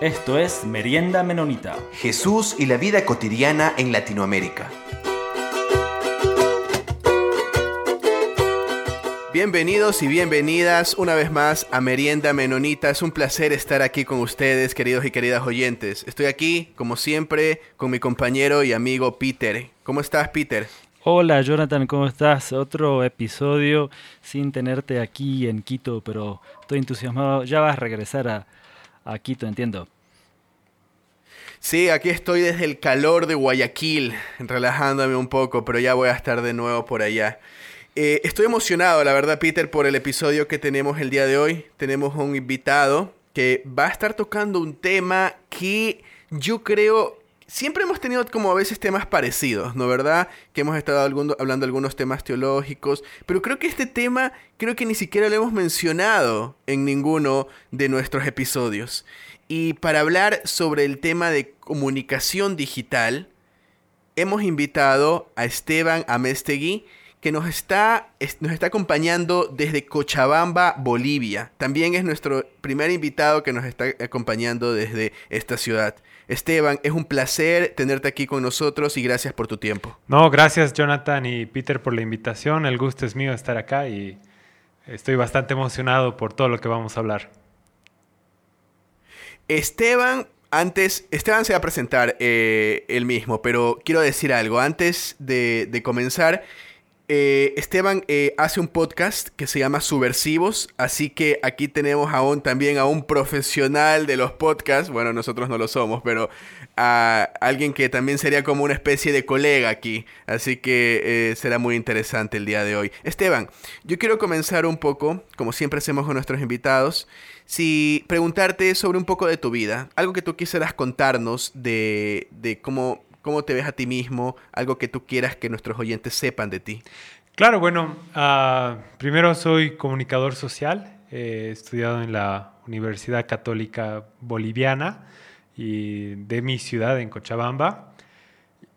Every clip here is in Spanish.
Esto es Merienda Menonita. Jesús y la vida cotidiana en Latinoamérica. Bienvenidos y bienvenidas una vez más a Merienda Menonita. Es un placer estar aquí con ustedes, queridos y queridas oyentes. Estoy aquí, como siempre, con mi compañero y amigo Peter. ¿Cómo estás, Peter? Hola Jonathan, ¿cómo estás? Otro episodio sin tenerte aquí en Quito, pero estoy entusiasmado. Ya vas a regresar a, a Quito, entiendo. Sí, aquí estoy desde el calor de Guayaquil, relajándome un poco, pero ya voy a estar de nuevo por allá. Eh, estoy emocionado, la verdad, Peter, por el episodio que tenemos el día de hoy. Tenemos un invitado que va a estar tocando un tema que yo creo siempre hemos tenido como a veces temas parecidos, ¿no verdad? Que hemos estado hablando de algunos temas teológicos, pero creo que este tema creo que ni siquiera lo hemos mencionado en ninguno de nuestros episodios. Y para hablar sobre el tema de comunicación digital, hemos invitado a Esteban Amestegui, que nos está, nos está acompañando desde Cochabamba, Bolivia. También es nuestro primer invitado que nos está acompañando desde esta ciudad. Esteban, es un placer tenerte aquí con nosotros y gracias por tu tiempo. No, gracias Jonathan y Peter por la invitación. El gusto es mío estar acá y estoy bastante emocionado por todo lo que vamos a hablar. Esteban, antes, Esteban se va a presentar eh, él mismo, pero quiero decir algo. Antes de, comenzar, eh, Esteban eh, hace un podcast que se llama Subversivos, así que aquí tenemos aún también a un profesional de los podcasts, bueno, nosotros no lo somos, pero a alguien que también sería como una especie de colega aquí, así que será muy interesante el día de hoy. Esteban, yo quiero comenzar un poco, como siempre hacemos con nuestros invitados, si preguntarte sobre un poco de tu vida, algo que tú quisieras contarnos de, cómo, cómo te ves a ti mismo, algo que tú quieras que nuestros oyentes sepan de ti. Claro, bueno, ah, primero soy comunicador social, he estudiado en la Universidad Católica Boliviana y de mi ciudad, en Cochabamba.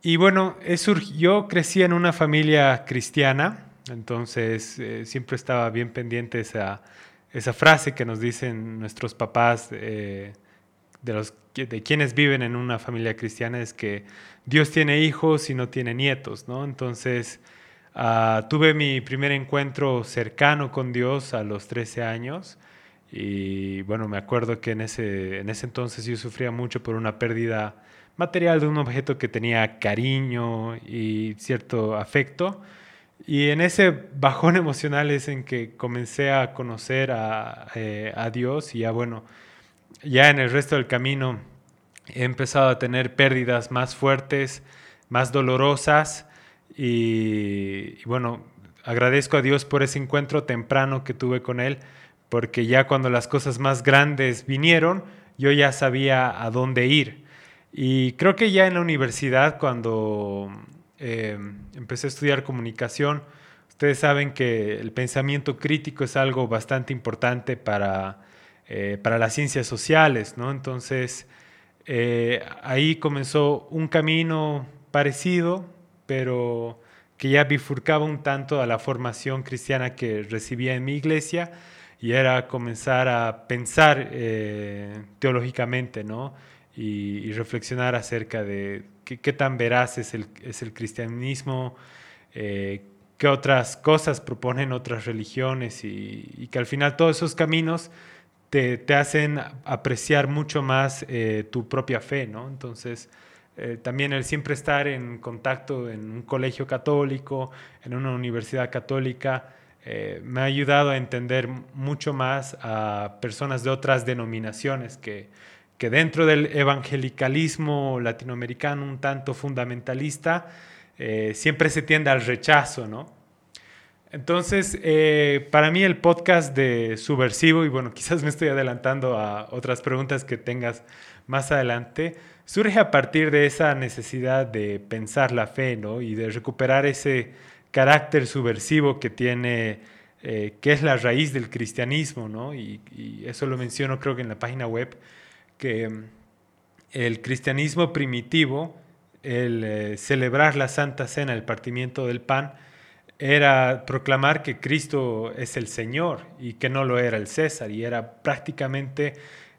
Y bueno, yo crecí en una familia cristiana, entonces eh, siempre estaba bien pendiente esa esa frase que nos dicen nuestros papás eh, de, los, de quienes viven en una familia cristiana es que Dios tiene hijos y no tiene nietos, ¿no? Entonces, ah, tuve mi primer encuentro cercano con Dios a los 13 años y bueno, me acuerdo que en ese, en ese entonces yo sufría mucho por una pérdida material de un objeto que tenía cariño y cierto afecto. Y en ese bajón emocional es en que comencé a conocer a, eh, Dios y ya bueno, ya en el resto del camino he empezado a tener pérdidas más fuertes, más dolorosas y, bueno, agradezco a Dios por ese encuentro temprano que tuve con Él, porque ya cuando las cosas más grandes vinieron, yo ya sabía a dónde ir. Y creo que ya en la universidad, cuando eh, empecé a estudiar comunicación. Ustedes saben que el pensamiento crítico es algo bastante importante para, eh, para las ciencias sociales, ¿no? Entonces, eh, ahí comenzó un camino parecido, pero que ya bifurcaba un tanto a la formación cristiana que recibía en mi iglesia y era comenzar a pensar teológicamente, ¿no? y, reflexionar acerca de qué, tan veraz es el, es el cristianismo, eh, qué otras cosas proponen otras religiones y, que al final todos esos caminos te, hacen apreciar mucho más eh, tu propia fe, ¿no? Entonces, eh, también el siempre estar en contacto en un colegio católico, en una universidad católica, me ha ayudado a entender mucho más a personas de otras denominaciones que, que dentro del evangelicalismo latinoamericano un tanto fundamentalista, eh, siempre se tiende al rechazo, ¿no? Entonces, eh, para mí el podcast de Subversivo, y bueno, quizás me estoy adelantando a otras preguntas que tengas más adelante, surge a partir de esa necesidad de pensar la fe, ¿no? Y de recuperar ese carácter subversivo que tiene, eh, que es la raíz del cristianismo, ¿no? Y, eso lo menciono creo que en la página web, que mm, el cristianismo primitivo, el eh, celebrar la Santa Cena, el partimiento del pan, era proclamar que Cristo es el Señor y que no lo era el César, y era prácticamente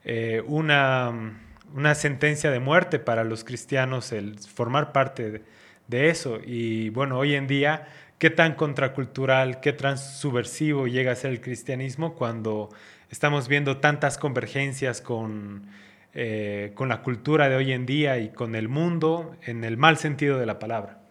eh, una, una sentencia de muerte para los cristianos el formar parte de, de eso. Y bueno, hoy en día, ¿qué tan contracultural, qué tan subversivo llega a ser el cristianismo cuando estamos viendo tantas convergencias con, eh, con la cultura de hoy en día y con el mundo en el mal sentido de la palabra?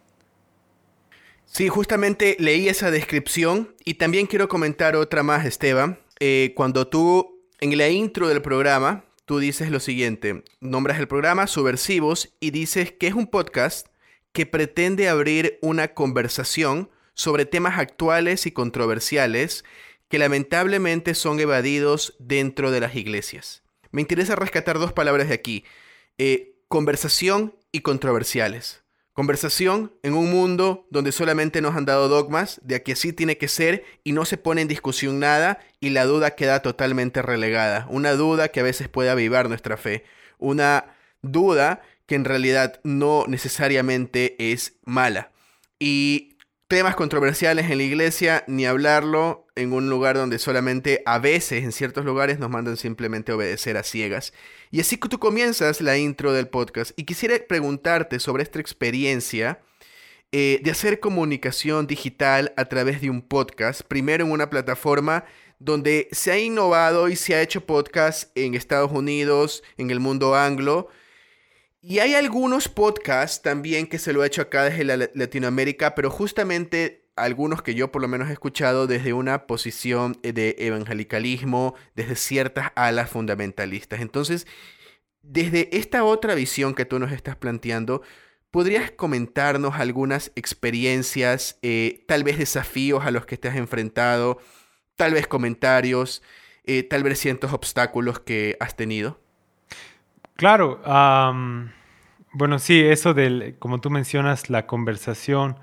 Sí, justamente leí esa descripción y también quiero comentar otra más, Esteban. Eh, cuando tú, en la intro del programa, tú dices lo siguiente, nombras el programa Subversivos y dices que es un podcast que pretende abrir una conversación sobre temas actuales y controversiales que lamentablemente son evadidos dentro de las iglesias. Me interesa rescatar dos palabras de aquí, eh, conversación y controversiales. Conversación en un mundo donde solamente nos han dado dogmas de que así tiene que ser y no se pone en discusión nada y la duda queda totalmente relegada. Una duda que a veces puede avivar nuestra fe. Una duda que en realidad no necesariamente es mala. Y temas controversiales en la iglesia, ni hablarlo en un lugar donde solamente a veces en ciertos lugares nos mandan simplemente obedecer a ciegas. Y así que tú comienzas la intro del podcast y quisiera preguntarte sobre esta experiencia eh, de hacer comunicación digital a través de un podcast, primero en una plataforma donde se ha innovado y se ha hecho podcast en Estados Unidos, en el mundo anglo, y hay algunos podcasts también que se lo he hecho acá desde Latinoamérica, pero justamente algunos que yo por lo menos he escuchado desde una posición eh, de evangelicalismo, desde ciertas alas fundamentalistas. Entonces, desde esta otra visión que tú nos estás planteando, ¿podrías comentarnos algunas experiencias, eh, tal vez desafíos a los que te has enfrentado, tal vez comentarios, eh, tal vez ciertos obstáculos que has tenido? Claro, bueno, sí, eso del, como tú mencionas, la conversación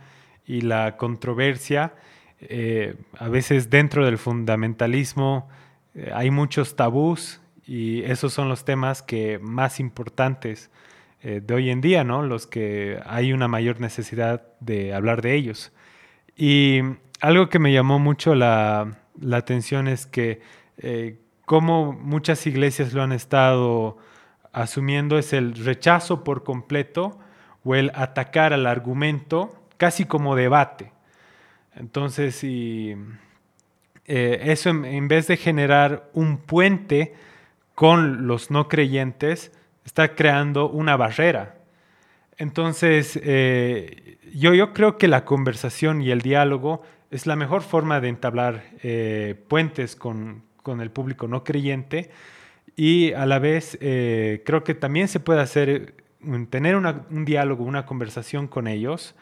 y la controversia, eh, a veces dentro del fundamentalismo eh, hay muchos tabús y esos son los temas que más importantes eh, de hoy en día, ¿no? Los que hay una mayor necesidad de hablar de ellos. Y algo que me llamó mucho la, la atención es que como muchas iglesias lo han estado asumiendo es el rechazo por completo o el atacar al argumento casi como debate. Entonces, eh, eso en, vez de generar un puente con los no creyentes, está creando una barrera. Entonces, eh, yo, yo creo que la conversación y el diálogo es la mejor forma de entablar eh, puentes con, con el público no creyente y a la vez eh, creo que también se puede hacer, tener un diálogo, una conversación con ellos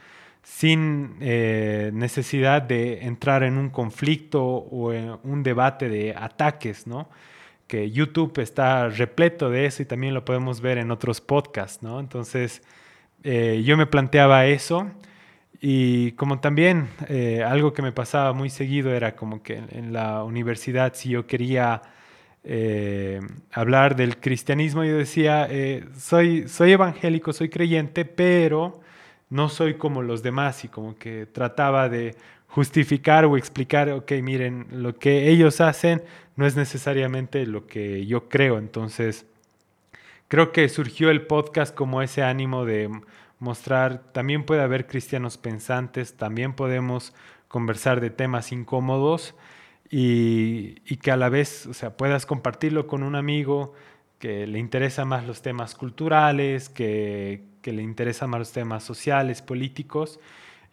sin eh, necesidad de entrar en un conflicto o en un debate de ataques, ¿no? Que YouTube está repleto de eso y también lo podemos ver en otros podcasts, ¿no? Entonces, eh, yo me planteaba eso y como también algo que me pasaba muy seguido era como que en la universidad, si yo quería eh, hablar del cristianismo, yo decía, eh, soy, soy evangélico, soy creyente, pero no soy como los demás y como que trataba de justificar o explicar, ok, miren, lo que ellos hacen no es necesariamente lo que yo creo. Entonces, creo que surgió el podcast como ese ánimo de mostrar, también puede haber cristianos pensantes, también podemos conversar de temas incómodos y, que a la vez o sea, puedas compartirlo con un amigo que le interesa más los temas culturales, que, le interesan más los temas sociales, políticos,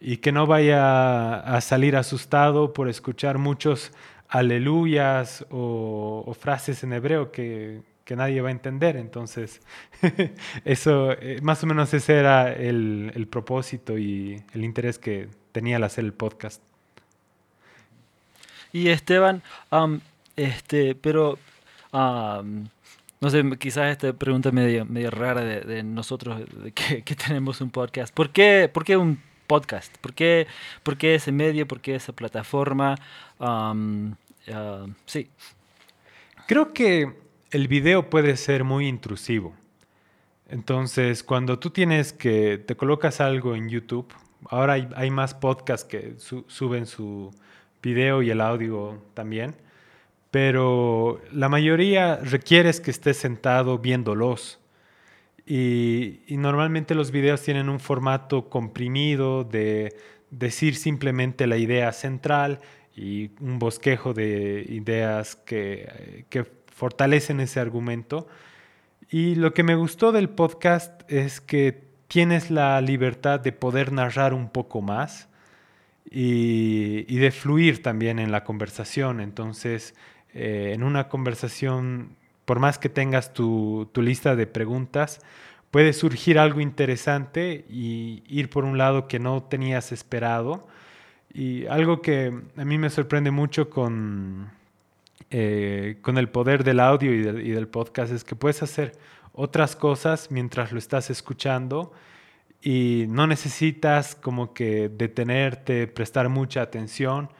y que no vaya a salir asustado por escuchar muchos aleluyas o, frases en hebreo que, nadie va a entender. Entonces, eso, eh, más o menos ese era el propósito y el interés que tenía al hacer el podcast. Y Esteban, este, pero no sé, quizás esta pregunta medio, medio rara de, nosotros que, tenemos un podcast. ¿Por qué, por qué un podcast? ¿Por qué, ¿Por qué, ese medio? ¿Por qué esa plataforma? sí. Creo que el video puede ser muy intrusivo. Entonces, cuando tú tienes que, te colocas algo en YouTube, ahora hay más podcasts que suben su, video y el audio también, pero la mayoría requieres que estés sentado viéndolos. Y, y, normalmente los videos tienen un formato comprimido de decir simplemente la idea central y un bosquejo de ideas que, que fortalecen ese argumento. Y lo que me gustó del podcast es que tienes la libertad de poder narrar un poco más y, de fluir también en la conversación. Entonces, eh, en una conversación, por más que tengas tu, tu lista de preguntas, puede surgir algo interesante y ir por un lado que no tenías esperado. Y algo que a mí me sorprende mucho con, eh, con el poder del audio y y del, podcast es que puedes hacer otras cosas mientras lo estás escuchando y no necesitas como que detenerte, prestar mucha atención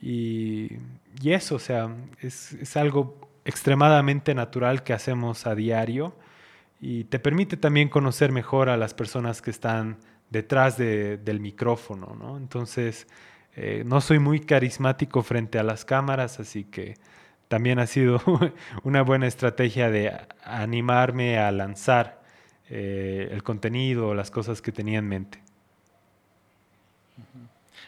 y, eso, o sea, es, es algo extremadamente natural que hacemos a diario y te permite también conocer mejor a las personas que están detrás de, del micrófono, ¿no? Entonces, eh, no soy muy carismático frente a las cámaras, así que también ha sido una buena estrategia de animarme a lanzar eh, el contenido, las cosas que tenía en mente.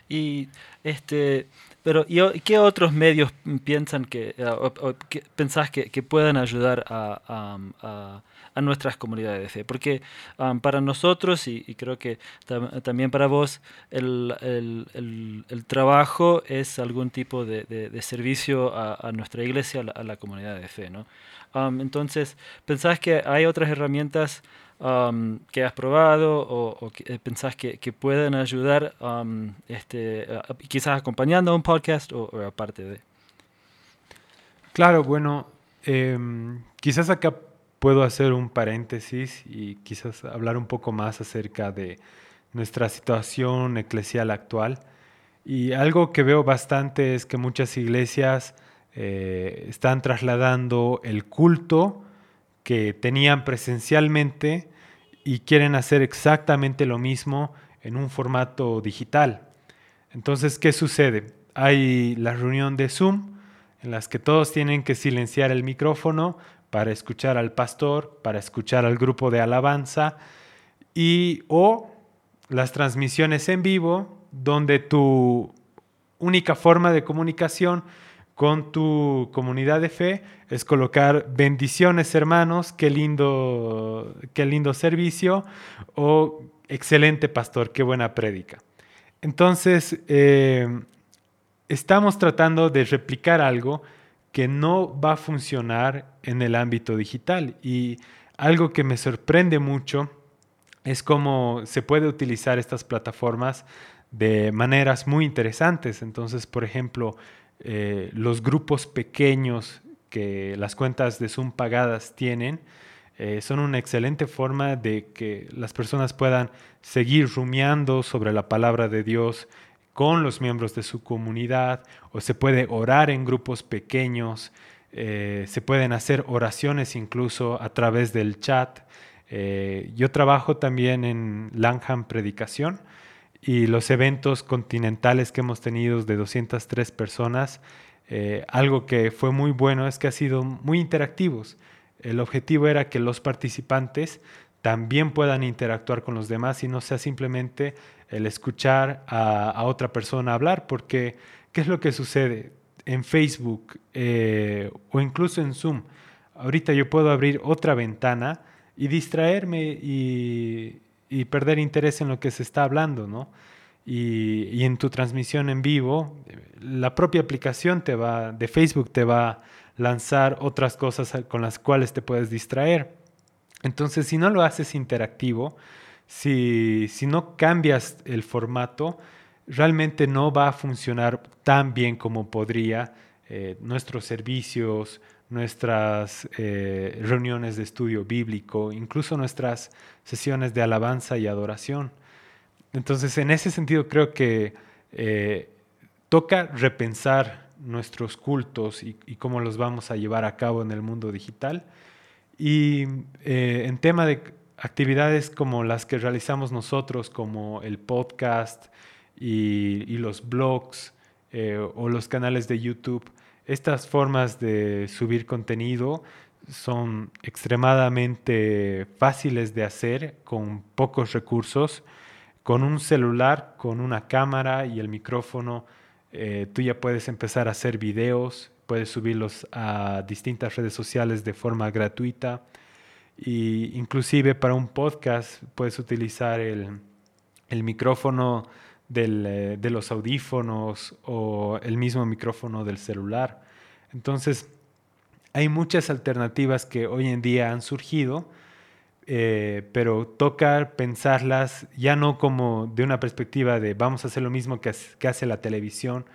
Y este, pero ¿y qué otros medios piensan que, o, o, que pensás que, que, puedan ayudar a, a, a a nuestras comunidades de fe. Porque um, para nosotros, y, y creo que tam también para vos, el, el, el, el, trabajo es algún tipo de, de, de servicio a, nuestra iglesia, a la, a la, comunidad de fe. ¿no? Um, entonces, ¿pensás que hay otras herramientas um, que has probado o, que, eh, pensás que, que, pueden ayudar, este, quizás acompañando a un podcast o, aparte de? Claro, bueno, eh, quizás acá puedo hacer un paréntesis y quizás hablar un poco más acerca de nuestra situación eclesial actual. Y algo que veo bastante es que muchas iglesias eh, están trasladando el culto que tenían presencialmente y quieren hacer exactamente lo mismo en un formato digital. Entonces, ¿qué sucede? Hay la reunión de Zoom en las que todos tienen que silenciar el micrófono para escuchar al pastor, para escuchar al grupo de alabanza y o las transmisiones en vivo donde tu única forma de comunicación con tu comunidad de fe es colocar bendiciones hermanos, qué lindo, qué lindo servicio o excelente pastor, qué buena prédica. Entonces, eh, estamos tratando de replicar algo que no va a funcionar en el ámbito digital. Y algo que me sorprende mucho es cómo se puede utilizar estas plataformas de maneras muy interesantes. Entonces, por ejemplo, eh, los grupos pequeños que las cuentas de Zoom pagadas tienen, eh, son una excelente forma de que las personas puedan seguir rumiando sobre la palabra de Dios, con los miembros de su comunidad o se puede orar en grupos pequeños, eh, se pueden hacer oraciones incluso a través del chat. Yo trabajo también en Langham Predicación y los eventos continentales que hemos tenido de 203 personas, eh, algo que fue muy bueno es que ha sido muy interactivos. El objetivo era que los participantes también puedan interactuar con los demás y no sea simplemente el escuchar a, a otra persona hablar, porque ¿qué es lo que sucede en Facebook eh, o incluso en Zoom? Ahorita yo puedo abrir otra ventana y distraerme y, y perder interés en lo que se está hablando, ¿no? Y, en tu transmisión en vivo, la propia aplicación te va, de Facebook te va a lanzar otras cosas con las cuales te puedes distraer. Entonces, si no lo haces interactivo, si, si no cambias el formato, realmente no va a funcionar tan bien como podría eh, nuestros servicios, nuestras eh, reuniones de estudio bíblico, incluso nuestras sesiones de alabanza y adoración. Entonces, en ese sentido, creo que eh, toca repensar nuestros cultos y, cómo los vamos a llevar a cabo en el mundo digital y eh, en tema de actividades como las que realizamos nosotros, como el podcast y, los blogs o los canales de YouTube, estas formas de subir contenido son extremadamente fáciles de hacer con pocos recursos. Con un celular, con una cámara y el micrófono, eh, tú ya puedes empezar a hacer videos, puedes subirlos a distintas redes sociales de forma gratuita. Y inclusive para un podcast puedes utilizar el, micrófono eh, de los audífonos o el mismo micrófono del celular. Entonces, hay muchas alternativas que hoy en día han surgido, eh, pero toca pensarlas ya no como de una perspectiva de vamos a hacer lo mismo que, hace la televisión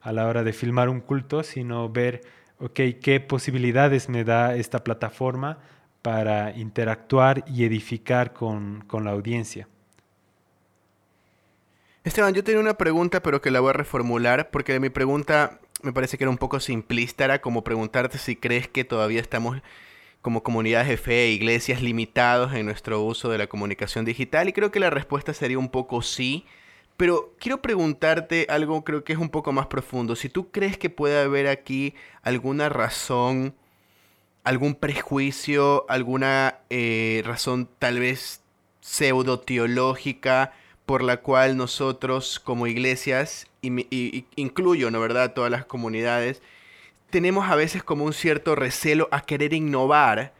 a la hora de filmar un culto, sino ver, ok, qué posibilidades me da esta plataforma para interactuar y edificar con, con la audiencia. Esteban, yo tenía una pregunta, pero que la voy a reformular, porque mi pregunta me parece que era un poco simplista, era como preguntarte si crees que todavía estamos como comunidades de fe e iglesias limitados en nuestro uso de la comunicación digital y creo que la respuesta sería un poco sí, pero quiero preguntarte algo creo que es un poco más profundo, si tú crees que puede haber aquí alguna razón, algún prejuicio, alguna eh, razón tal vez pseudo teológica por la cual nosotros como iglesias y, incluyo, ¿no verdad?, todas las comunidades, tenemos a veces como un cierto recelo a querer innovar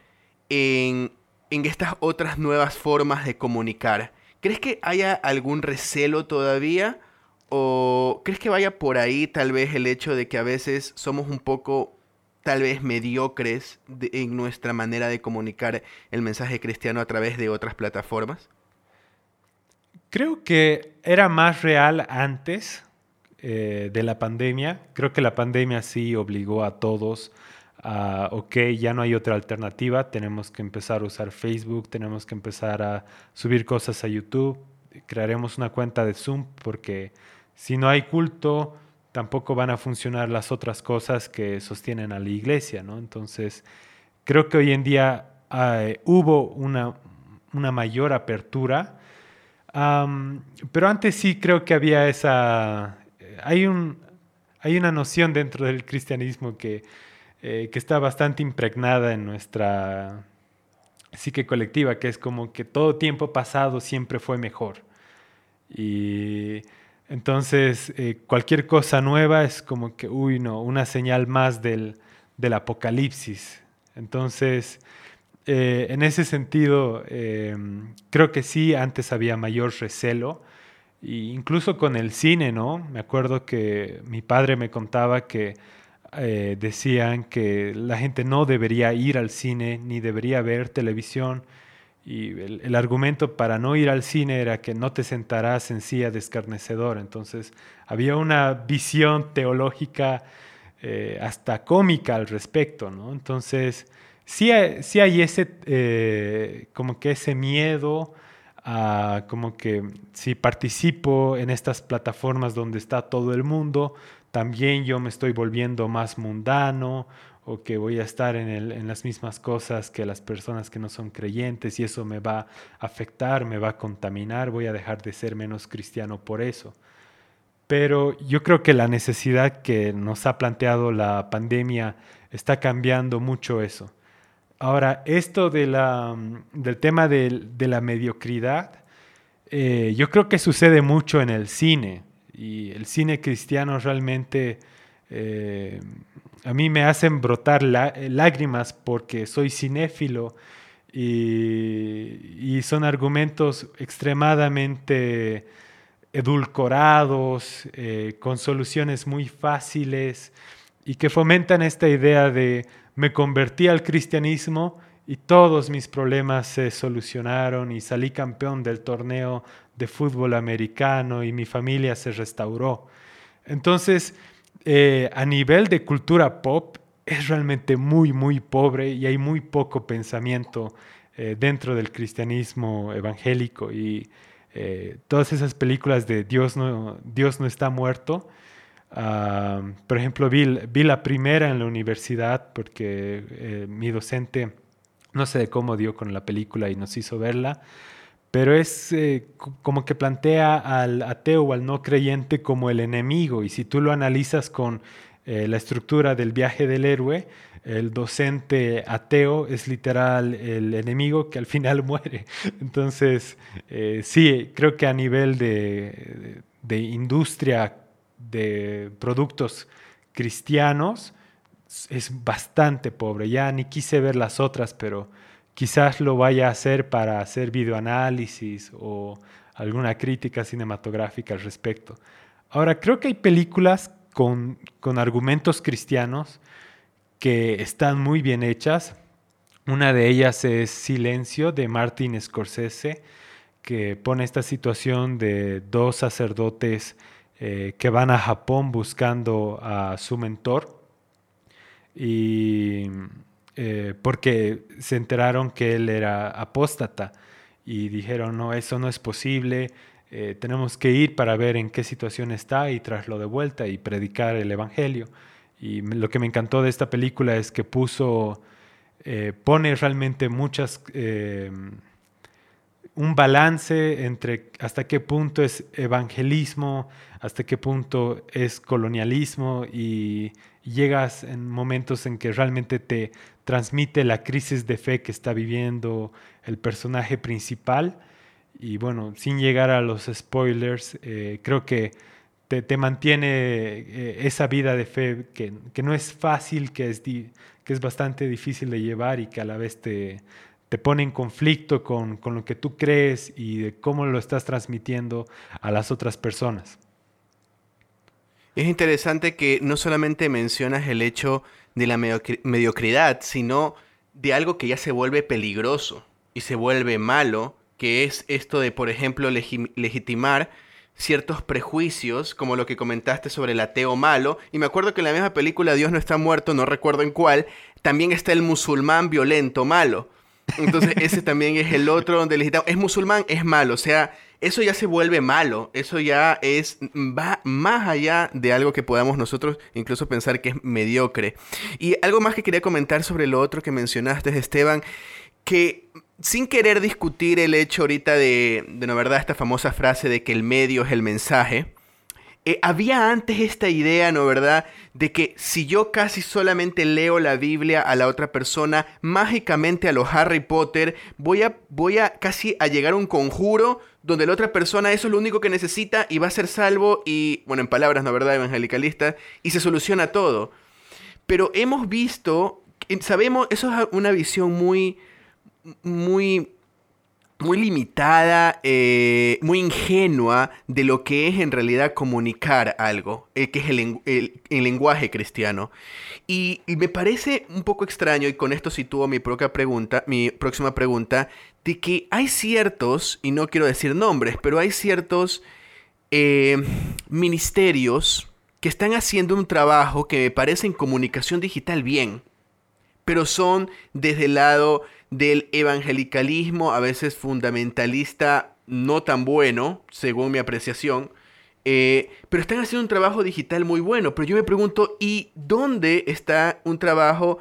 en, en estas otras nuevas formas de comunicar. ¿Crees que haya algún recelo todavía? ¿O crees que vaya por ahí tal vez el hecho de que a veces somos un poco tal vez mediocres en nuestra manera de comunicar el mensaje cristiano a través de otras plataformas? Creo que era más real antes, eh, de la pandemia. Creo que la pandemia sí obligó a todos a, ok, ya no hay otra alternativa, tenemos que empezar a usar Facebook, tenemos que empezar a subir cosas a YouTube, crearemos una cuenta de Zoom porque si no hay culto, tampoco van a funcionar las otras cosas que sostienen a la iglesia, ¿no? Entonces, creo que hoy en día eh, hubo una, una mayor apertura, pero antes sí creo que había esa, hay, un, hay una noción dentro del cristianismo que, eh, que está bastante impregnada en nuestra psique colectiva, que es como que todo tiempo pasado siempre fue mejor. Y entonces eh, cualquier cosa nueva es como que, uy, no, una señal más del, del apocalipsis. Entonces, eh, en ese sentido, creo que sí, antes había mayor recelo incluso con el cine, ¿no? Me acuerdo que mi padre me contaba que eh, decían que la gente no debería ir al cine ni debería ver televisión. Y el, argumento para no ir al cine era que no te sentarás en silla de escarnecedor. Entonces había una visión teológica eh, hasta cómica al respecto, ¿no? Entonces sí hay, ese, eh, como que ese miedo como que si participo en estas plataformas donde está todo el mundo, también yo me estoy volviendo más mundano o que voy a estar en, en, las mismas cosas que las personas que no son creyentes y eso me va a afectar, me va a contaminar, voy a dejar de ser menos cristiano por eso. Pero yo creo que la necesidad que nos ha planteado la pandemia está cambiando mucho eso. Ahora, esto mm, del tema de, la mediocridad, eh, yo creo que sucede mucho en el cine. Y el cine cristiano realmente eh, a mí me hacen brotar lágrimas porque soy cinéfilo y, son argumentos extremadamente edulcorados, eh, con soluciones muy fáciles y que fomentan esta idea de me convertí al cristianismo y todos mis problemas se solucionaron y salí campeón del torneo de fútbol americano y mi familia se restauró. Entonces, eh, a nivel de cultura pop, es realmente muy, muy pobre y hay muy poco pensamiento eh, dentro del cristianismo evangélico y eh, todas esas películas de Dios no, Dios no está muerto, por ejemplo, vi, vi, la primera en la universidad porque eh, mi docente, no sé cómo dio con la película y nos hizo verla, pero es eh, como que plantea al ateo o al no creyente como el enemigo y si tú lo analizas con eh, la estructura del viaje del héroe, el docente ateo es literal el enemigo que al final muere. Entonces, eh, sí, creo que a nivel de, de, industria de productos cristianos es bastante pobre. Ya ni quise ver las otras, pero quizás lo vaya a hacer para hacer videoanálisis o alguna crítica cinematográfica al respecto. Ahora, creo que hay películas con, con argumentos cristianos que están muy bien hechas. Una de ellas es Silencio de Martin Scorsese, que pone esta situación de dos sacerdotes eh, que van a Japón buscando a su mentor. Y eh, porque se enteraron que él era apóstata y dijeron no eso no es posible eh, tenemos que ir para ver en qué situación está y traerlo de vuelta y predicar el evangelio y lo que me encantó de esta película es que puso, pone realmente muchas, un balance entre hasta qué punto es evangelismo, hasta qué punto es colonialismo y llegas en momentos en que realmente te transmite la crisis de fe que está viviendo el personaje principal. Y bueno, sin llegar a los spoilers, eh, creo que te, mantiene eh, esa vida de fe que, no es fácil, que es, que es bastante difícil de llevar y que a la vez te, te pone en conflicto con, con, lo que tú crees y de cómo lo estás transmitiendo a las otras personas. Es interesante que no solamente mencionas el hecho de la mediocridad, sino de algo que ya se vuelve peligroso y se vuelve malo, que es esto de, por ejemplo, legitimar ciertos prejuicios, como lo que comentaste sobre el ateo malo. Y me acuerdo que en la misma película Dios no está muerto, no recuerdo en cuál, también está el musulmán violento malo. Entonces ese también es el otro donde legitamos. Es musulmán, es malo. O sea, eso ya se vuelve malo. Eso ya es, va más allá de algo que podamos nosotros incluso pensar que es mediocre. Y algo más que quería comentar sobre lo otro que mencionaste, Esteban, que sin querer discutir el hecho ahorita de, de no verdad, esta famosa frase de que el medio es el mensaje, eh, había antes esta idea, ¿no verdad?, de que si yo casi solamente leo la Biblia a la otra persona, mágicamente a los Harry Potter, voy a, voy a casi a llegar a un conjuro donde la otra persona eso es lo único que necesita y va a ser salvo y, bueno, en palabras, ¿no verdad?, evangelicalistas, y se soluciona todo. Pero hemos visto, sabemos, eso es una visión muy muy, muy limitada, eh, muy ingenua de lo que es en realidad comunicar algo, eh, que es el, lenguaje cristiano. Y, me parece un poco extraño, y con esto sitúo mi, propia pregunta, mi próxima pregunta, de que hay ciertos, y no quiero decir nombres, pero hay ciertos eh, ministerios que están haciendo un trabajo que me parece en comunicación digital bien, pero son desde el lado del evangelicalismo, a veces fundamentalista, no tan bueno, según mi apreciación, eh, pero están haciendo un trabajo digital muy bueno. Pero yo me pregunto, ¿y dónde está un trabajo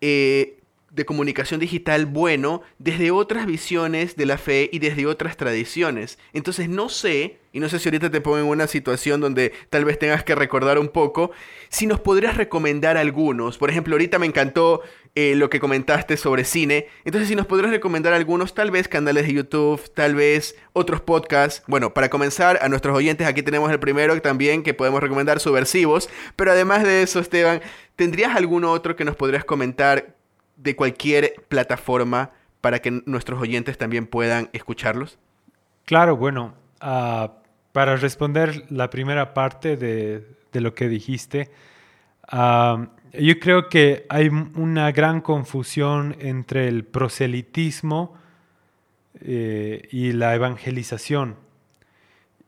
eh, de comunicación digital bueno desde otras visiones de la fe y desde otras tradiciones. Entonces no sé, y no sé si ahorita te pongo en una situación donde tal vez tengas que recordar un poco, si nos podrías recomendar algunos. Por ejemplo, ahorita me encantó eh, lo que comentaste sobre cine. Entonces si nos podrías recomendar algunos, tal vez canales de YouTube, tal vez otros podcasts. Bueno, para comenzar, a nuestros oyentes aquí tenemos el primero también que podemos recomendar, Subversivos. Pero además de eso, Esteban, ¿tendrías alguno otro que nos podrías comentar de cualquier plataforma para que nuestros oyentes también puedan escucharlos? Claro, bueno, ah, para responder la primera parte de, lo que dijiste, ah, yo creo que hay una gran confusión entre el proselitismo eh, y la evangelización.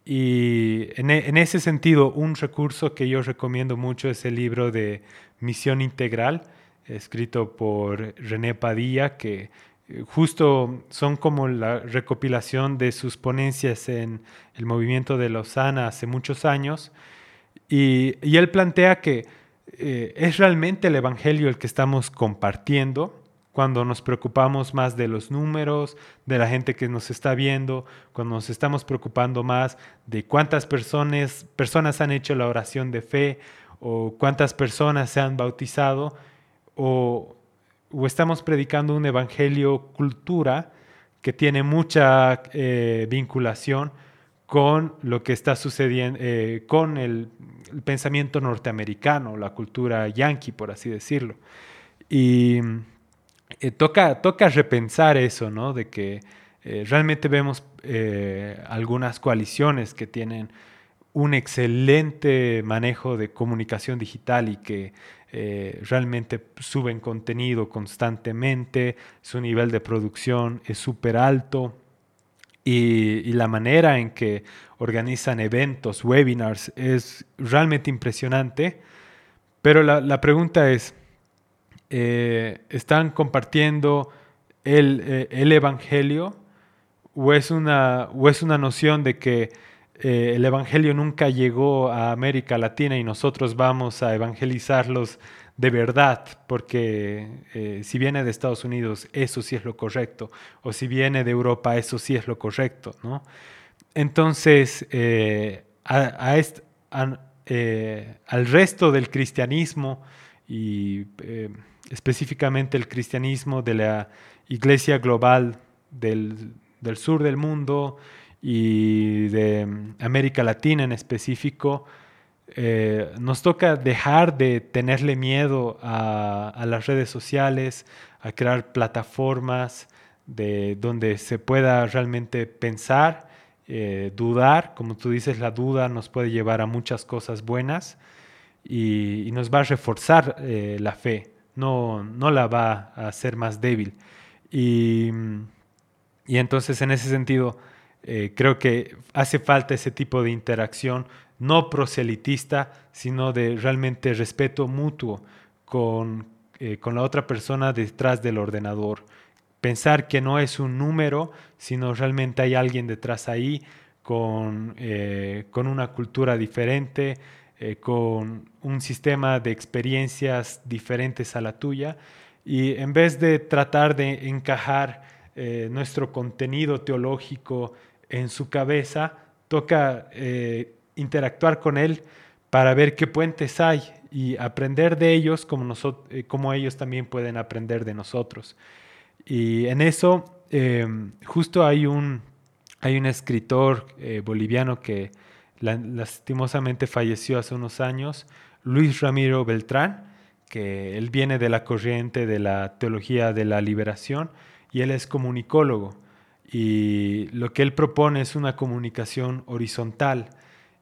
Y en, en, ese sentido, un recurso que yo recomiendo mucho es el libro de Misión Integral, escrito por René Padilla, que eh, justo son como la recopilación de sus ponencias en el movimiento de Lausana hace muchos años. Y, él plantea que eh, es realmente el Evangelio el que estamos compartiendo cuando nos preocupamos más de los números, de la gente que nos está viendo, cuando nos estamos preocupando más de cuántas personas, personas han hecho la oración de fe o cuántas personas se han bautizado, o, estamos predicando un evangelio cultura que tiene mucha eh, vinculación con lo que está sucediendo, eh, con el, pensamiento norteamericano, la cultura yankee, por así decirlo. Y eh, toca, toca repensar eso, ¿no? De que realmente vemos algunas coaliciones que tienen un excelente manejo de comunicación digital y que eh, realmente suben contenido constantemente, su nivel de producción es súper alto y, la manera en que organizan eventos, webinars, es realmente impresionante. Pero la, pregunta es, eh, ¿están compartiendo el, eh, el Evangelio o es, una, o es una noción de que eh, el Evangelio nunca llegó a América Latina y nosotros vamos a evangelizarlos de verdad, porque eh, si viene de Estados Unidos, eso sí es lo correcto, o si viene de Europa, eso sí es lo correcto, ¿no? Entonces, eh, al resto del cristianismo y específicamente el cristianismo de la Iglesia Global del, del sur del mundo, y de América Latina en específico, eh, nos toca dejar de tenerle miedo a, las redes sociales, a crear plataformas de donde se pueda realmente pensar, eh, dudar, como tú dices, la duda nos puede llevar a muchas cosas buenas y, nos va a reforzar eh, la fe, no, no la va a hacer más débil. Y, y entonces en ese sentido, creo que hace falta ese tipo de interacción, no proselitista, sino de realmente respeto mutuo con, eh, con la otra persona detrás del ordenador. Pensar que no es un número, sino realmente hay alguien detrás ahí con, eh, con una cultura diferente, con un sistema de experiencias diferentes a la tuya. Y en vez de tratar de encajar nuestro contenido teológico en su cabeza, toca eh, interactuar con él para ver qué puentes hay y aprender de ellos como, nosotros, eh, como ellos también pueden aprender de nosotros. Y en eso, em, justo hay un, hay un escritor eh, boliviano que lastimosamente falleció hace unos años, Luis Ramiro Beltrán, que él viene de la corriente de la teología de la liberación y él es comunicólogo. Y lo que él propone es una comunicación horizontal.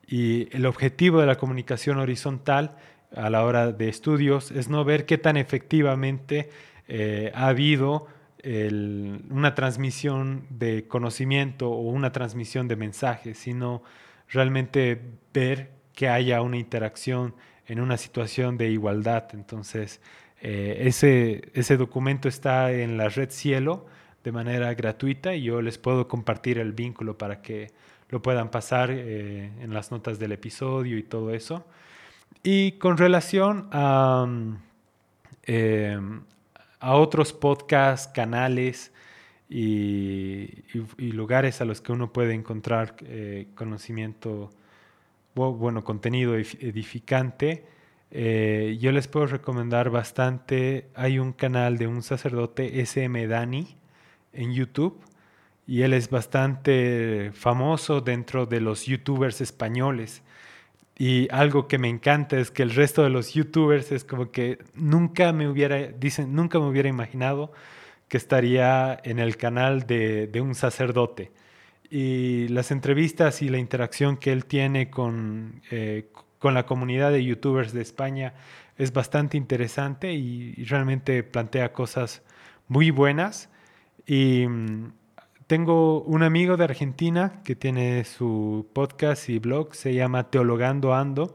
Y el objetivo de la comunicación horizontal a la hora de estudios es no ver qué tan efectivamente eh, ha habido una transmisión de conocimiento o una transmisión de mensajes, sino realmente ver que haya una interacción en una situación de igualdad. Entonces, eh, ese, ese documento está en la red Cielo de manera gratuita y yo les puedo compartir el vínculo para que lo puedan pasar eh, en las notas del episodio y todo eso. Y con relación a, a otros podcasts, canales y, lugares a los que uno puede encontrar eh, conocimiento, bueno, contenido edificante, eh, yo les puedo recomendar bastante, hay un canal de un sacerdote, SM Dani, en YouTube y él es bastante famoso dentro de los youtubers españoles. Y algo que me encanta es que el resto de los youtubers es como que nunca me hubiera, dicen, nunca me hubiera imaginado que estaría en el canal de, un sacerdote. Y las entrevistas y la interacción que él tiene con, eh, con la comunidad de youtubers de España es bastante interesante y realmente plantea cosas muy buenas. Y mm, tengo un amigo de Argentina que tiene su podcast y blog, se llama Teologando Ando.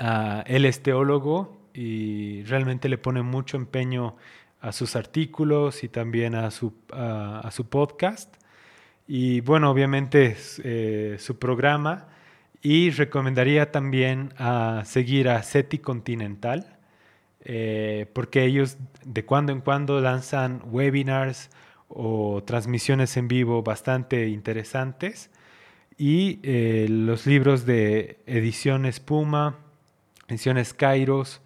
Ah, él es teólogo y realmente le pone mucho empeño a sus artículos y también a su, a, su podcast. Y bueno, obviamente eh, su programa. Y recomendaría también a seguir a SETI Continental eh, porque ellos de cuando en cuando lanzan webinars o transmisiones en vivo bastante interesantes y eh, los libros de edición Espuma misiones Kairos,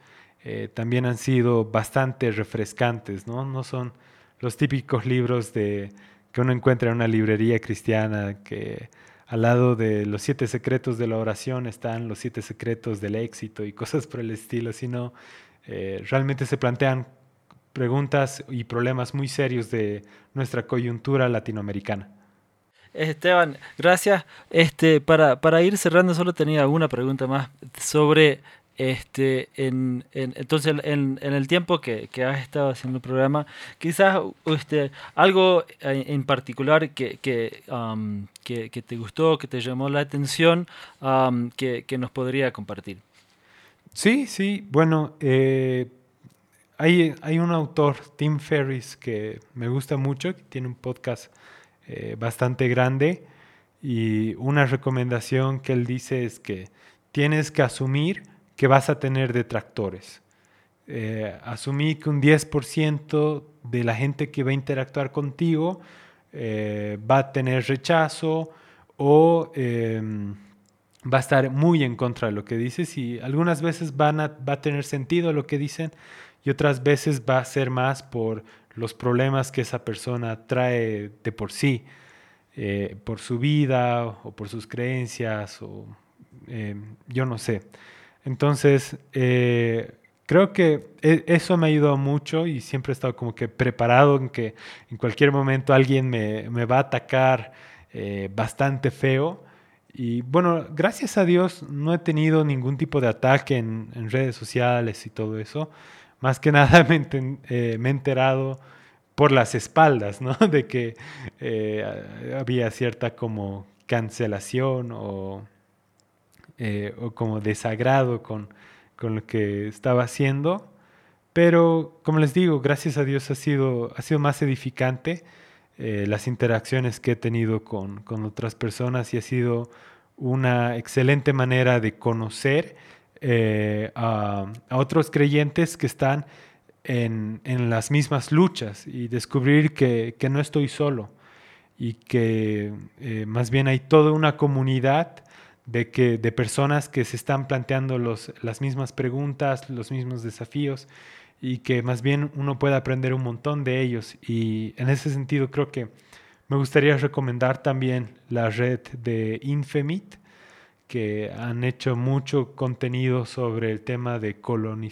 eh, también han sido bastante refrescantes, ¿no? No son los típicos libros de, que uno encuentra en una librería cristiana que al lado de los siete secretos de la oración están los siete secretos del éxito y cosas por el estilo, sino eh, realmente se plantean preguntas y problemas muy serios de nuestra coyuntura latinoamericana. Esteban, gracias. Este, para, para ir cerrando, solo tenía una pregunta más sobre este, en, entonces, en, el tiempo que, has estado haciendo el programa, quizás este, algo en, particular que, que, que, te gustó, que te llamó la atención, que, nos podría compartir. Sí, sí, bueno, eh, hay, hay, un autor, Tim Ferris, que me gusta mucho, que tiene un podcast eh, bastante grande y una recomendación que él dice es que tienes que asumir que vas a tener detractores. Eh, asumí que un 10% de la gente que va a interactuar contigo eh, va a tener rechazo o em, va a estar muy en contra de lo que dices y algunas veces van a, va a tener sentido lo que dicen y otras veces va a ser más por los problemas que esa persona trae de por sí, eh, por su vida o por sus creencias o em, yo no sé. Entonces, eh, creo que e, eso me ha ayudado mucho y siempre he estado como que preparado en que en cualquier momento alguien me, va a atacar eh, bastante feo. Y bueno, gracias a Dios no he tenido ningún tipo de ataque en, redes sociales y todo eso. Más que nada eh, me, he enterado por las espaldas, ¿no? De que había cierta como cancelación o eh, o como desagrado con, con, lo que estaba haciendo. Pero, como les digo, gracias a Dios ha sido, ha sido más edificante eh, las interacciones que he tenido con, con, otras personas y ha sido una excelente manera de conocer eh, a, otros creyentes que están en, en, las mismas luchas y descubrir que, que no estoy solo y que más bien hay toda una comunidad de, que, de personas que se están planteando los, las mismas preguntas, los mismos desafíos y que más bien uno puede aprender un montón de ellos. Y en ese sentido creo que me gustaría recomendar también la red de Infemit, que han hecho mucho contenido sobre el tema de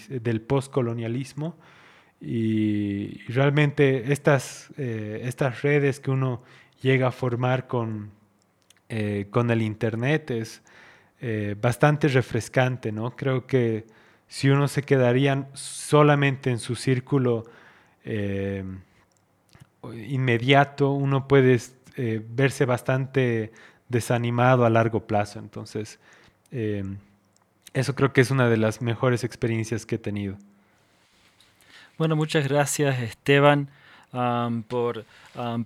del postcolonialismo. Y realmente estas, eh, estas redes que uno llega a formar con, eh, con el Internet es eh, bastante refrescante, ¿no? Creo que si uno se quedaría solamente en su círculo inmediato, uno puede verse bastante desanimado a largo plazo. Entonces, eso creo que es una de las mejores experiencias que he tenido. Bueno, muchas gracias Esteban por,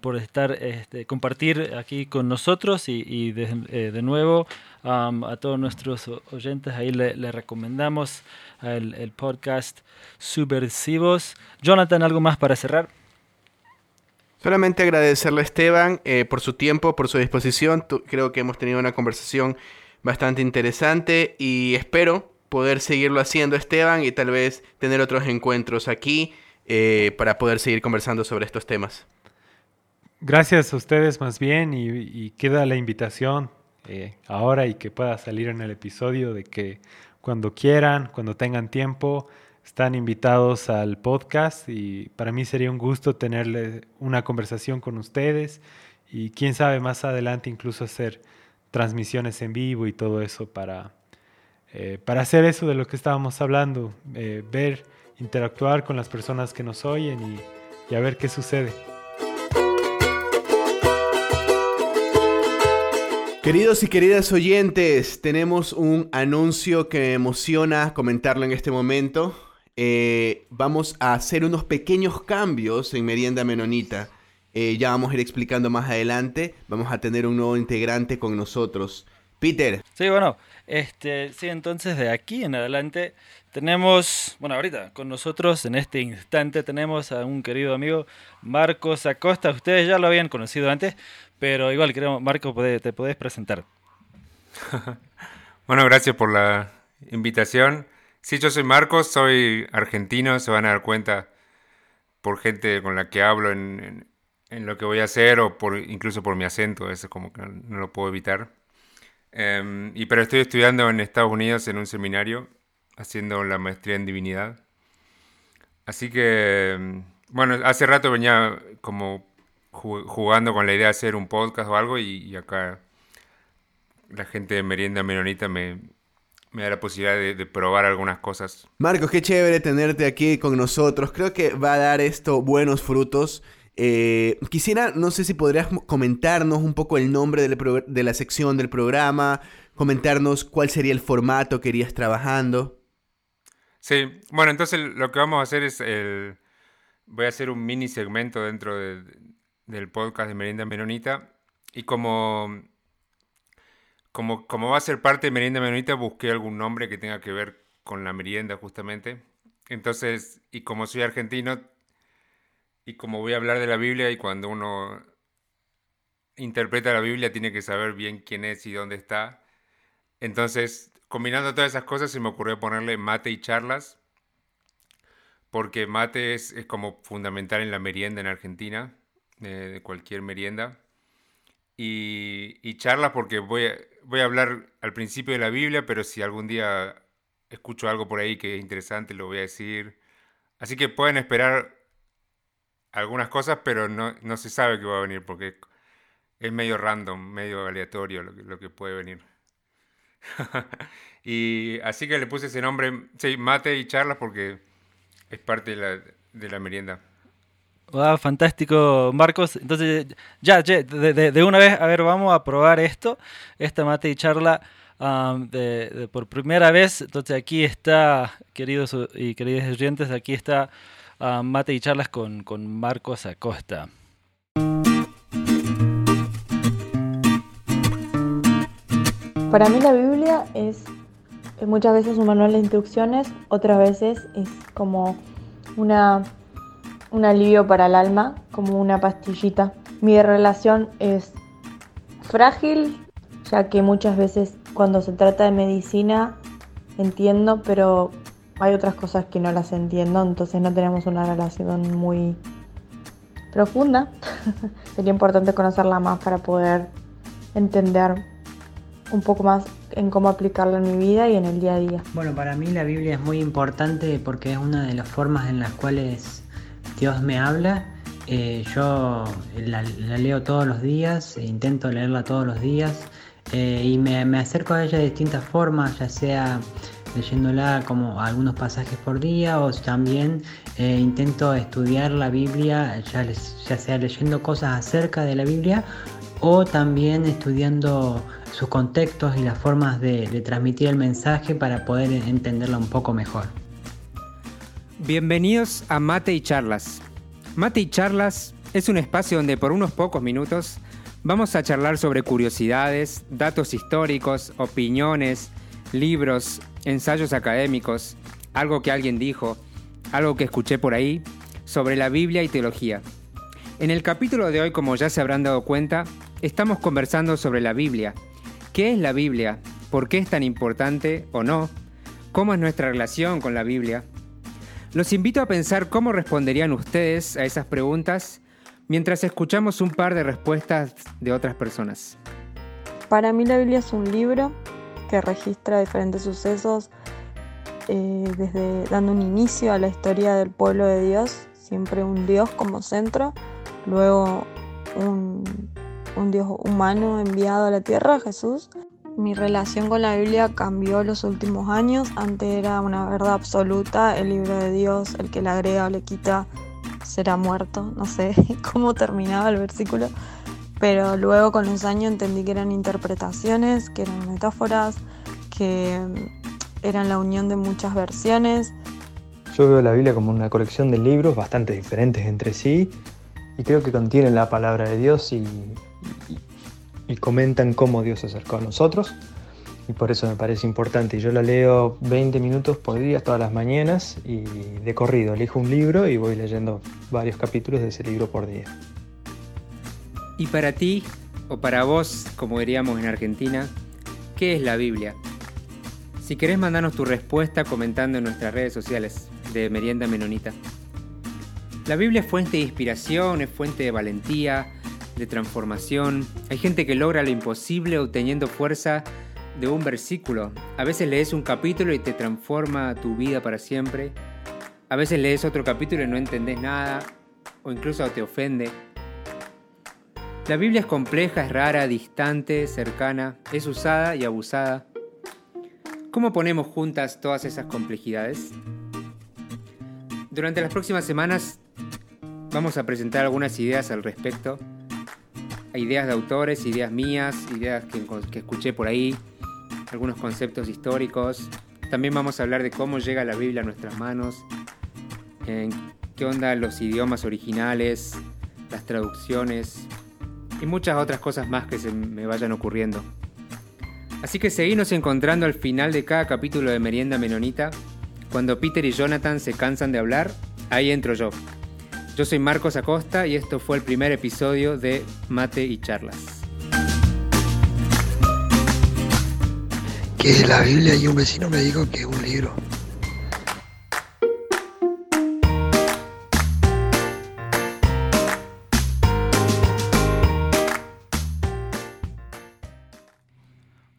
por estar, este, compartir aquí con nosotros y, de, eh, nuevo a todos nuestros oyentes ahí le, recomendamos el, podcast Subversivos. Jonathan, ¿algo más para cerrar? Solamente agradecerle a Esteban eh, por su tiempo, por su disposición. creo que hemos tenido una conversación bastante interesante y espero poder seguirlo haciendo Esteban y tal vez tener otros encuentros aquí eh, para poder seguir conversando sobre estos temas. Gracias a ustedes más bien y, queda la invitación eh, ahora y que pueda salir en el episodio de que cuando quieran, cuando tengan tiempo, están invitados al podcast y para mí sería un gusto tenerle una conversación con ustedes y quién sabe más adelante incluso hacer transmisiones en vivo y todo eso para, eh, para hacer eso de lo que estábamos hablando, ver interactuar con las personas que nos oyen y, a ver qué sucede. Queridos y queridas oyentes, tenemos un anuncio que me emociona comentarlo en este momento. Eh, vamos a hacer unos pequeños cambios en Merienda Menonita. Eh, ya vamos a ir explicando más adelante. Vamos a tener un nuevo integrante con nosotros. Peter. Sí, bueno, este, sí, entonces de aquí en adelante tenemos, bueno, ahorita con nosotros en este instante tenemos a un querido amigo, Marcos Acosta. Ustedes ya lo habían conocido antes, pero igual queremos, Marcos, te podés presentar. bueno, gracias por la invitación. Sí, yo soy Marcos, soy argentino, se van a dar cuenta por gente con la que hablo en, lo que voy a hacer o incluso por mi acento, eso como que no, lo puedo evitar. Em, y pero estoy estudiando en Estados Unidos en un seminario, haciendo la maestría en divinidad. Así que, em, bueno, hace rato venía como jugando con la idea de hacer un podcast o algo y acá la gente de Merienda Menonita me, me da la posibilidad de, probar algunas cosas. Marcos, qué chévere tenerte aquí con nosotros. Creo que va a dar esto buenos frutos. Eh, quisiera, no sé si podrías comentarnos un poco el nombre de la sección del programa, comentarnos cuál sería el formato que irías trabajando. Sí, bueno, entonces lo que vamos a hacer es el... Voy a hacer un mini segmento dentro del podcast de Merienda Menonita y como como, como va a ser parte de Merienda Menonita, busqué algún nombre que tenga que ver con la merienda justamente. Entonces, y como soy argentino, y como voy a hablar de la Biblia, y cuando uno interpreta la Biblia tiene que saber bien quién es y dónde está. Entonces, combinando todas esas cosas, se me ocurrió ponerle mate y charlas, porque mate es, como fundamental en la merienda en Argentina, de cualquier merienda. Y, y charlas porque voy a, voy a hablar al principio de la Biblia, pero si algún día escucho algo por ahí que es interesante, lo voy a decir. Así que pueden esperar algunas cosas, pero no, no se sabe qué va a venir, porque es medio random, medio aleatorio lo que, puede venir. y así que le puse ese nombre, sí, mate y charlas, porque es parte de la merienda. Wow, fantástico, Marcos. Entonces, ya, de, una vez, a ver, vamos a probar esto, esta mate y charla de, por primera vez. Entonces, aquí está, queridos y queridos oyentes, aquí está mate y charlas con Marcos Acosta. Para mí la Biblia es muchas veces un manual de instrucciones, otras veces es como una un alivio para el alma, como una pastillita. Mi relación es frágil, ya que muchas veces cuando se trata de medicina entiendo, pero hay otras cosas que no las entiendo, entonces no tenemos una relación muy profunda. Sería importante conocerla más para poder entender un poco más en cómo aplicarla en mi vida y en el día a día. Bueno, para mí la Biblia es muy importante porque es una de las formas en las cuales Dios me habla. Eh, yo la, leo todos los días, e intento leerla todos los días eh, y me, acerco a ella de distintas formas, ya sea leyéndola como algunos pasajes por día o también eh, intento estudiar la Biblia, ya, ya, sea leyendo cosas acerca de la Biblia o también estudiando sus contextos y las formas de transmitir el mensaje para poder entenderla un poco mejor. Bienvenidos a Mate y Charlas. Mate y Charlas es un espacio donde por unos pocos minutos vamos a charlar sobre curiosidades, datos históricos, opiniones, libros, ensayos académicos, algo que alguien dijo, algo que escuché por ahí, sobre la Biblia y teología. En el capítulo de hoy, como ya se habrán dado cuenta, estamos conversando sobre la Biblia. ¿Qué es la Biblia? ¿Por qué es tan importante o no? ¿Cómo es nuestra relación con la Biblia? Los invito a pensar cómo responderían ustedes a esas preguntas mientras escuchamos un par de respuestas de otras personas. Para mí la Biblia es un libro que registra diferentes sucesos, eh, desde dando un inicio a la historia del pueblo de Dios, siempre un Dios como centro, luego un, un Dios humano enviado a la tierra, Jesús, mi relación con la Biblia cambió los últimos años. Antes era una verdad absoluta, el libro de Dios, el que le agrega o le quita será muerto. No sé cómo terminaba el versículo. Pero luego con los años entendí que eran interpretaciones, que eran metáforas, que eran la unión de muchas versiones. Yo veo la Biblia como una colección de libros bastante diferentes entre sí y creo que contienen la palabra de Dios y, y comentan cómo Dios se acercó a nosotros y por eso me parece importante. Yo la leo 20 minutos por día, todas las mañanas y de corrido. Elijo un libro y voy leyendo varios capítulos de ese libro por día. ¿Y para ti, o para vos, como diríamos en Argentina, qué es la Biblia? Si querés mandarnos tu respuesta comentando en nuestras redes sociales de Merienda Menonita. La Biblia es fuente de inspiración, es fuente de valentía, de transformación. Hay gente que logra lo imposible obteniendo fuerza de un versículo. A veces lees un capítulo y te transforma tu vida para siempre. A veces lees otro capítulo y no entendés nada o incluso te ofende. La Biblia es compleja, es rara, distante, cercana, es usada y abusada. ¿Cómo ponemos juntas todas esas complejidades? Durante las próximas semanas vamos a presentar algunas ideas al respecto. Ideas de autores, ideas mías, ideas que, escuché por ahí, algunos conceptos históricos. También vamos a hablar de cómo llega la Biblia a nuestras manos, en qué onda los idiomas originales, las traducciones y muchas otras cosas más que se me vayan ocurriendo. Así que seguimos encontrando al final de cada capítulo de Merienda Menonita. Cuando Peter y Jonathan se cansan de hablar, ahí entro yo. Yo soy Marcos Acosta y esto fue el primer episodio de Mate y Charlas. Que la Biblia y un vecino me dijo que es un libro.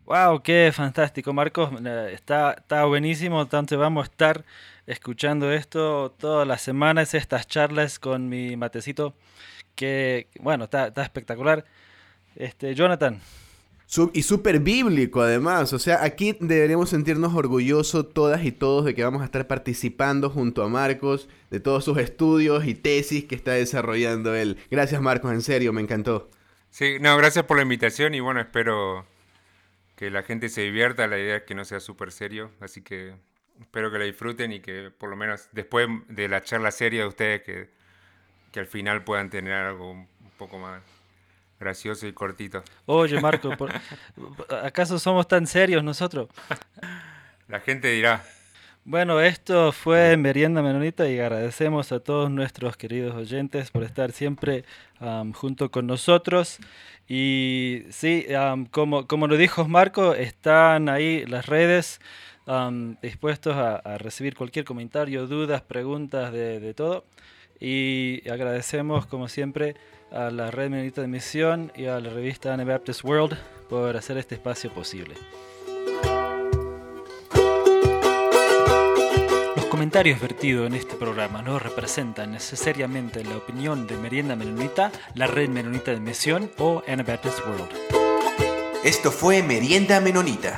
Wow, qué fantástico, Marcos. Está, está buenísimo. Tanto vamos a estar escuchando esto todas las semanas, estas charlas con mi matecito. Que, bueno, está, está espectacular. Este, Jonathan. Sub- y súper bíblico además, o sea, aquí deberíamos sentirnos orgullosos todas y todos de que vamos a estar participando junto a Marcos, de todos sus estudios y tesis que está desarrollando él. Gracias Marcos, en serio, me encantó. Sí, no, gracias por la invitación y bueno, espero que la gente se divierta. La idea es que no sea súper serio, así que espero que la disfruten y que por lo menos después de la charla seria de ustedes, que, que al final puedan tener algo un poco más gracioso y cortito. Oye, Marco, por- ¿acaso somos tan serios nosotros? La gente dirá, Bueno, esto fue Merienda Menonita y agradecemos a todos nuestros queridos oyentes por estar siempre am, junto con nosotros. Y sí, am, como, como lo dijo Marco, están ahí las redes am, dispuestos a, a recibir cualquier comentario, dudas, preguntas de, de todo. Y agradecemos, como siempre, a la Red Menonita de Misión y a la revista Anabaptist World por hacer este espacio posible. Los comentarios vertidos en este programa no representan necesariamente la opinión de Merienda Menonita, la Red Menonita de Misión o Anabaptist World. Esto fue Merienda Menonita.